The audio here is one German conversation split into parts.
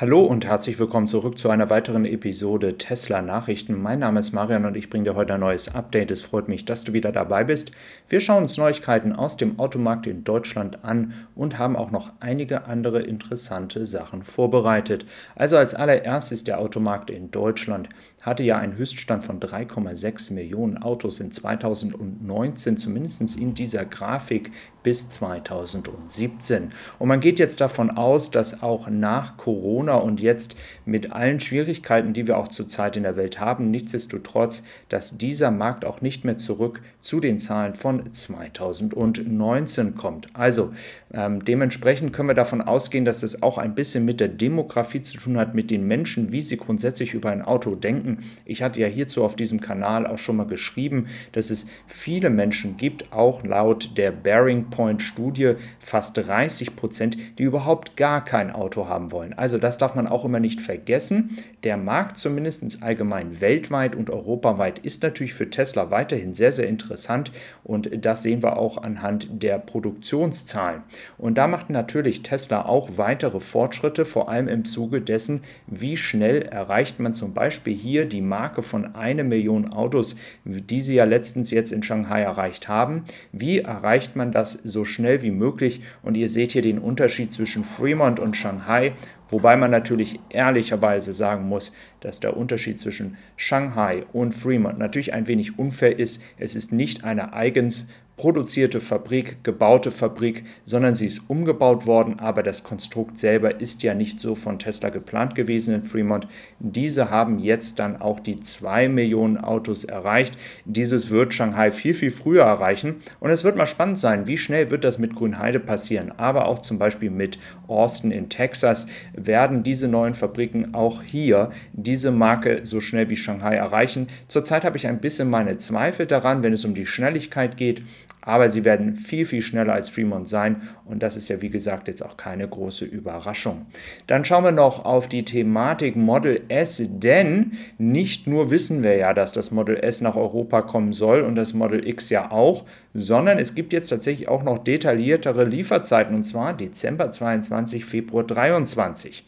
Hallo und herzlich willkommen zurück zu einer weiteren Episode Tesla Nachrichten. Mein Name ist Marian und ich bringe dir heute ein neues Update. Es freut mich, dass du wieder dabei bist. Wir schauen uns Neuigkeiten aus dem Automarkt in Deutschland an und haben auch noch einige andere interessante Sachen vorbereitet. Also als allererstes der Automarkt in Deutschland hatte ja einen Höchststand von 3,6 Millionen Autos in 2019, zumindest in dieser Grafik bis 2017. Und man geht jetzt davon aus, dass auch nach Corona und jetzt mit allen Schwierigkeiten, die wir auch zurzeit in der Welt haben, nichtsdestotrotz, dass dieser Markt auch nicht mehr zurück zu den Zahlen von 2019 kommt. Also ähm, dementsprechend können wir davon ausgehen, dass es auch ein bisschen mit der Demografie zu tun hat, mit den Menschen, wie sie grundsätzlich über ein Auto denken. Ich hatte ja hierzu auf diesem Kanal auch schon mal geschrieben, dass es viele Menschen gibt, auch laut der Bearing Point Studie fast 30 Prozent, die überhaupt gar kein Auto haben wollen. Also das darf man auch immer nicht vergessen. Der Markt zumindest allgemein weltweit und europaweit ist natürlich für Tesla weiterhin sehr, sehr interessant und das sehen wir auch anhand der Produktionszahlen. Und da macht natürlich Tesla auch weitere Fortschritte, vor allem im Zuge dessen, wie schnell erreicht man zum Beispiel hier die Marke von einer Million Autos, die sie ja letztens jetzt in Shanghai erreicht haben. Wie erreicht man das so schnell wie möglich? Und ihr seht hier den Unterschied zwischen Fremont und Shanghai. Wobei man natürlich ehrlicherweise sagen muss, dass der Unterschied zwischen Shanghai und Fremont natürlich ein wenig unfair ist. Es ist nicht eine eigens produzierte Fabrik, gebaute Fabrik, sondern sie ist umgebaut worden, aber das Konstrukt selber ist ja nicht so von Tesla geplant gewesen in Fremont. Diese haben jetzt dann auch die 2 Millionen Autos erreicht. Dieses wird Shanghai viel, viel früher erreichen und es wird mal spannend sein, wie schnell wird das mit Grünheide passieren, aber auch zum Beispiel mit Austin in Texas werden diese neuen Fabriken auch hier diese Marke so schnell wie Shanghai erreichen. Zurzeit habe ich ein bisschen meine Zweifel daran, wenn es um die Schnelligkeit geht aber sie werden viel, viel schneller als Fremont sein und das ist ja wie gesagt jetzt auch keine große Überraschung. Dann schauen wir noch auf die Thematik Model S, denn nicht nur wissen wir ja, dass das Model S nach Europa kommen soll und das Model X ja auch, sondern es gibt jetzt tatsächlich auch noch detailliertere Lieferzeiten und zwar Dezember 22, Februar 23.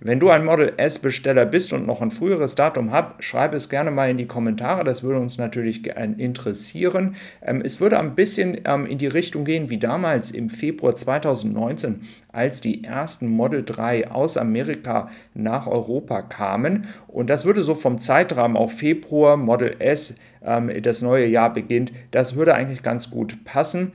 Wenn du ein Model S Besteller bist und noch ein früheres Datum hast, schreib es gerne mal in die Kommentare. Das würde uns natürlich interessieren. Ähm, es würde ein bisschen ähm, in die Richtung gehen wie damals im Februar 2019, als die ersten Model 3 aus Amerika nach Europa kamen. Und das würde so vom Zeitrahmen auch Februar, Model S, ähm, das neue Jahr beginnt. Das würde eigentlich ganz gut passen.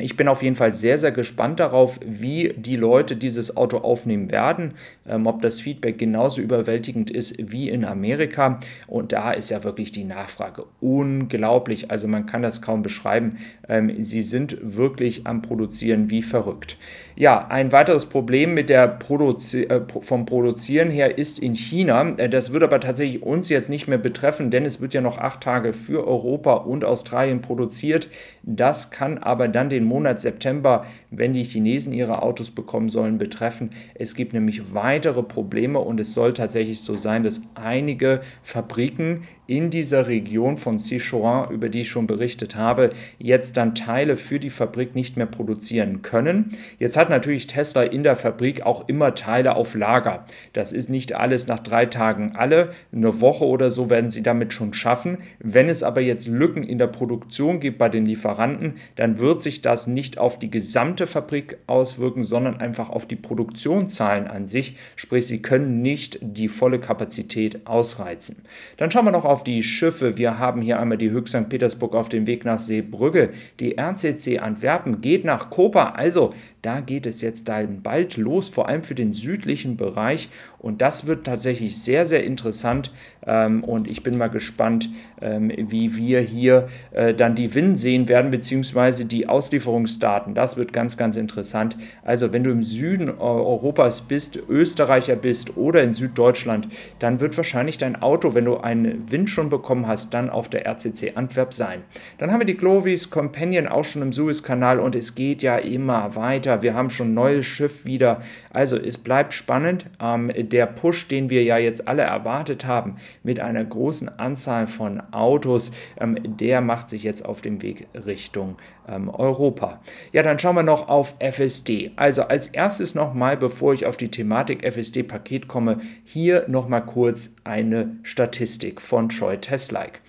Ich bin auf jeden Fall sehr, sehr gespannt darauf, wie die Leute dieses Auto aufnehmen werden, ähm, ob das Feedback genauso überwältigend ist wie in Amerika. Und da ist ja wirklich die Nachfrage unglaublich. Also man kann das kaum beschreiben. Ähm, sie sind wirklich am Produzieren wie verrückt. Ja, ein weiteres Problem mit der Produzi äh, vom Produzieren her ist in China. Äh, das wird aber tatsächlich uns jetzt nicht mehr betreffen, denn es wird ja noch acht Tage für Europa und Australien produziert. Das kann aber dann den Monat September, wenn die Chinesen ihre Autos bekommen sollen, betreffen. Es gibt nämlich weitere Probleme und es soll tatsächlich so sein, dass einige Fabriken in dieser Region von Sichuan, über die ich schon berichtet habe, jetzt dann Teile für die Fabrik nicht mehr produzieren können. Jetzt hat natürlich Tesla in der Fabrik auch immer Teile auf Lager. Das ist nicht alles nach drei Tagen alle. Eine Woche oder so werden sie damit schon schaffen. Wenn es aber jetzt Lücken in der Produktion gibt bei den Lieferanten, dann wird sich das nicht auf die gesamte Fabrik auswirken, sondern einfach auf die Produktionszahlen an sich. Sprich, sie können nicht die volle Kapazität ausreizen. Dann schauen wir noch auf auf die Schiffe. Wir haben hier einmal die Höchst St. Petersburg auf dem Weg nach Seebrügge. Die RCC Antwerpen geht nach Koper. Also da geht es jetzt dann bald los, vor allem für den südlichen Bereich. Und das wird tatsächlich sehr, sehr interessant. Ähm, und ich bin mal gespannt, ähm, wie wir hier äh, dann die WIN sehen werden, beziehungsweise die Auslieferungsdaten. Das wird ganz, ganz interessant. Also wenn du im Süden Europas bist, Österreicher bist oder in Süddeutschland, dann wird wahrscheinlich dein Auto, wenn du einen WIN schon bekommen hast, dann auf der RCC Antwerp sein. Dann haben wir die Clovis Companion auch schon im Suezkanal und es geht ja immer weiter Tesla, wir haben schon ein neues Schiff wieder. Also es bleibt spannend. Ähm, der Push, den wir ja jetzt alle erwartet haben, mit einer großen Anzahl von Autos, ähm, der macht sich jetzt auf dem Weg Richtung ähm, Europa. Ja, dann schauen wir noch auf FSD. Also als erstes nochmal, bevor ich auf die Thematik FSD-Paket komme, hier nochmal kurz eine Statistik von Troy Teslike.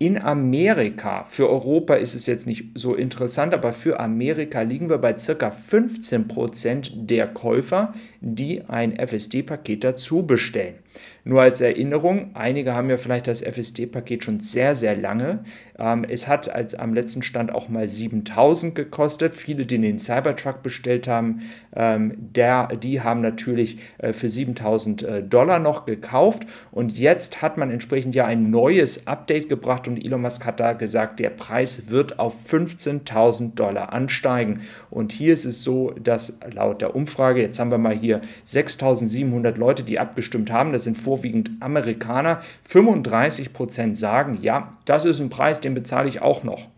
In Amerika, für Europa ist es jetzt nicht so interessant, aber für Amerika liegen wir bei circa 15% der Käufer, die ein FSD-Paket dazu bestellen. Nur als Erinnerung, einige haben ja vielleicht das FSD-Paket schon sehr, sehr lange. Ähm, es hat als am letzten Stand auch mal 7000 gekostet. Viele, die den Cybertruck bestellt haben, ähm, der, die haben natürlich äh, für 7000 äh, Dollar noch gekauft. Und jetzt hat man entsprechend ja ein neues Update gebracht und Elon Musk hat da gesagt, der Preis wird auf 15.000 Dollar ansteigen. Und hier ist es so, dass laut der Umfrage, jetzt haben wir mal hier 6700 Leute, die abgestimmt haben, das sind vorwiegend Amerikaner. 35 Prozent sagen, ja, das ist ein Preis, den bezahle ich auch noch.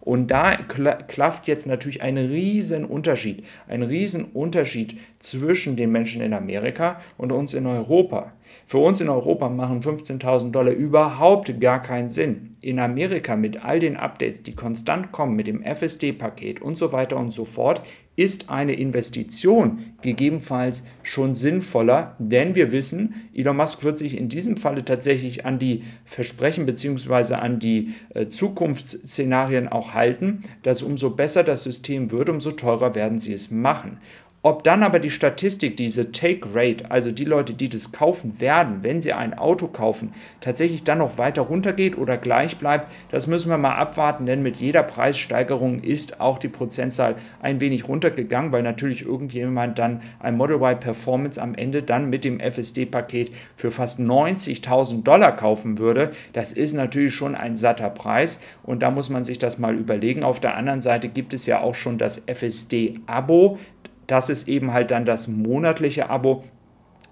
Und da klafft jetzt natürlich ein Riesenunterschied, ein Riesenunterschied zwischen den Menschen in Amerika und uns in Europa. Für uns in Europa machen 15.000 Dollar überhaupt gar keinen Sinn. In Amerika mit all den Updates, die konstant kommen, mit dem FSD-Paket und so weiter und so fort, ist eine Investition gegebenenfalls schon sinnvoller, denn wir wissen, Elon Musk wird sich in diesem Falle tatsächlich an die Versprechen bzw. an die äh, Zukunftsszenarien auch halten, dass umso besser das System wird, umso teurer werden sie es machen. Ob dann aber die Statistik, diese Take Rate, also die Leute, die das kaufen werden, wenn sie ein Auto kaufen, tatsächlich dann noch weiter runtergeht oder gleich bleibt, das müssen wir mal abwarten, denn mit jeder Preissteigerung ist auch die Prozentzahl ein wenig runtergegangen, weil natürlich irgendjemand dann ein Model Y Performance am Ende dann mit dem FSD-Paket für fast 90.000 Dollar kaufen würde. Das ist natürlich schon ein satter Preis und da muss man sich das mal überlegen. Auf der anderen Seite gibt es ja auch schon das FSD-Abo. Das ist eben halt dann das monatliche Abo.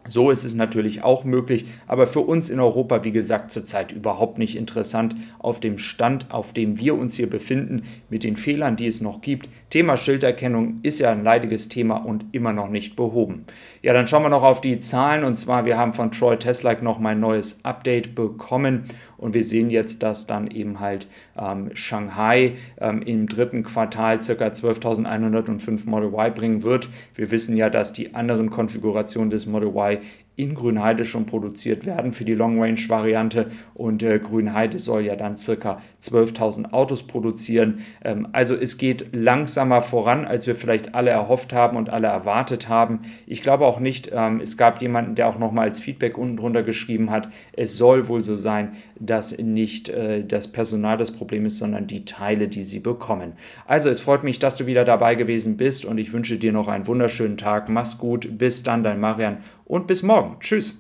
So ist es natürlich auch möglich, aber für uns in Europa, wie gesagt, zurzeit überhaupt nicht interessant auf dem Stand, auf dem wir uns hier befinden, mit den Fehlern, die es noch gibt. Thema Schilderkennung ist ja ein leidiges Thema und immer noch nicht behoben. Ja, dann schauen wir noch auf die Zahlen und zwar, wir haben von Troy Tesla noch mein neues Update bekommen und wir sehen jetzt, dass dann eben halt ähm, Shanghai ähm, im dritten Quartal ca. 12.105 Model Y bringen wird. Wir wissen ja, dass die anderen Konfigurationen des Model Y in Grünheide schon produziert werden für die Long-Range-Variante und äh, Grünheide soll ja dann circa 12.000 Autos produzieren. Ähm, also es geht langsamer voran, als wir vielleicht alle erhofft haben und alle erwartet haben. Ich glaube auch nicht, ähm, es gab jemanden, der auch nochmal als Feedback unten drunter geschrieben hat, es soll wohl so sein, dass nicht äh, das Personal das Problem ist, sondern die Teile, die sie bekommen. Also es freut mich, dass du wieder dabei gewesen bist und ich wünsche dir noch einen wunderschönen Tag. Mach's gut, bis dann, dein Marian und bis morgen. Tschüss.